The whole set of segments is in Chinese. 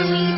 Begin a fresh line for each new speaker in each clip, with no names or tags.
Amen.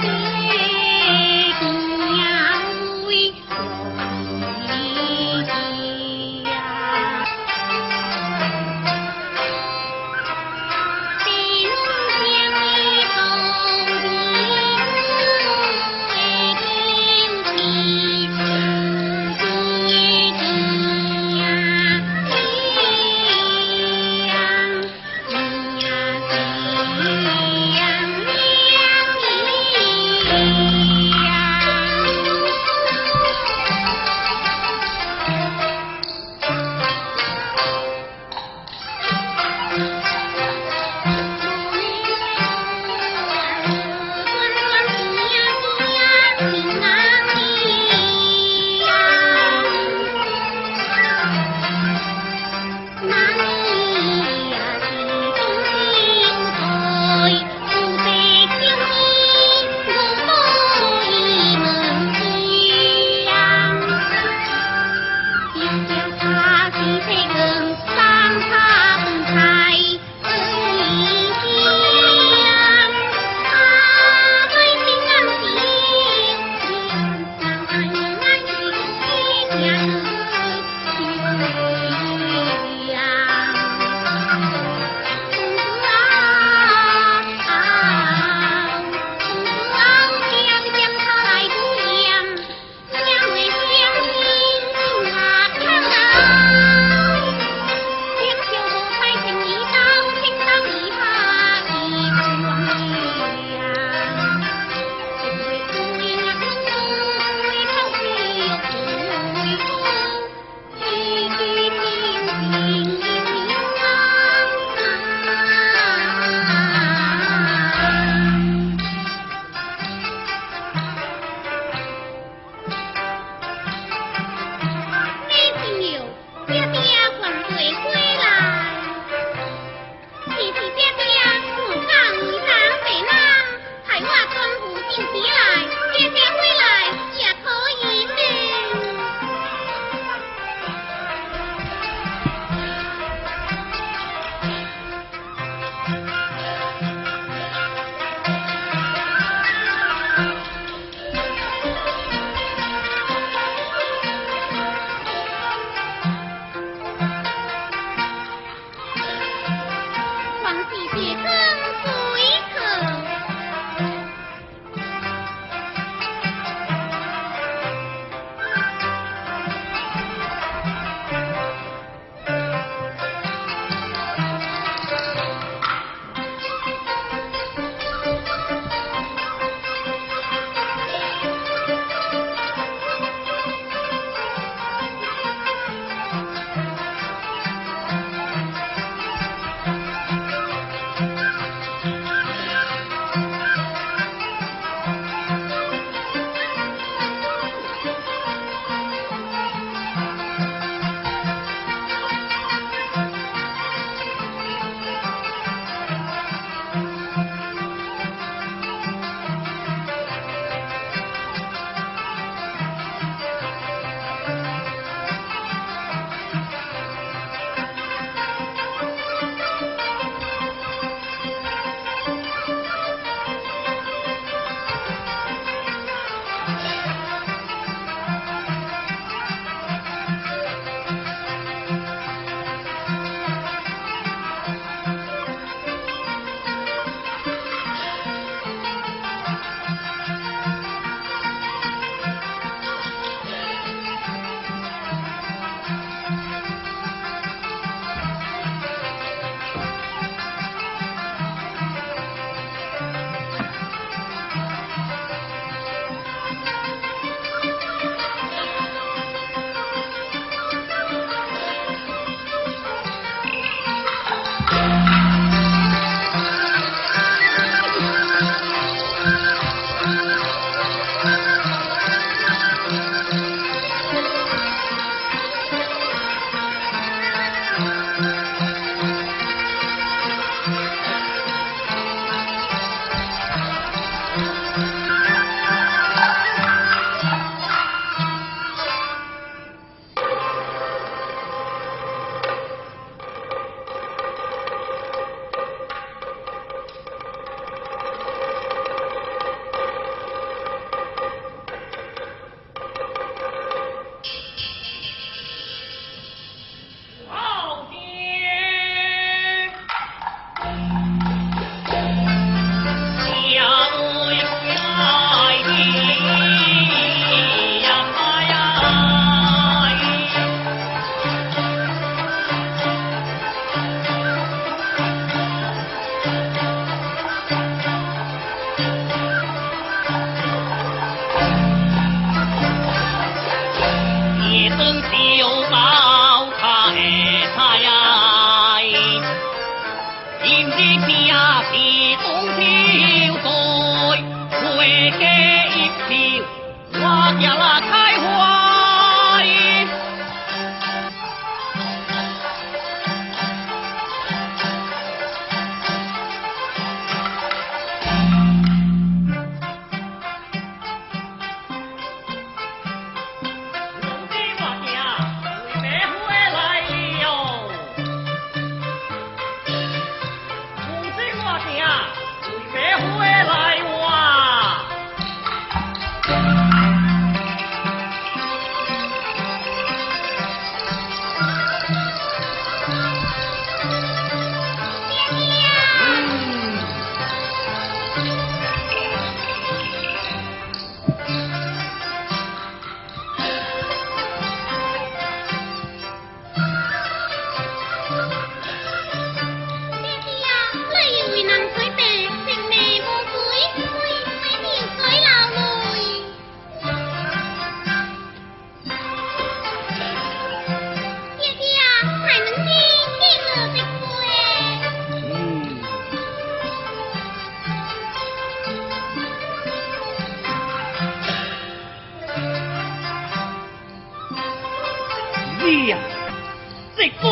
这关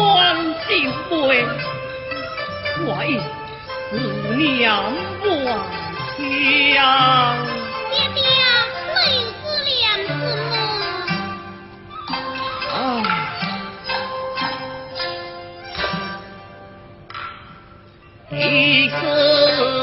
心话，我已思念万乡。
爹爹，我有两念么？
啊，一个。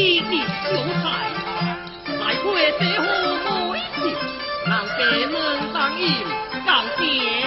你的秀才来配这何美事？让家门当饮，让爹。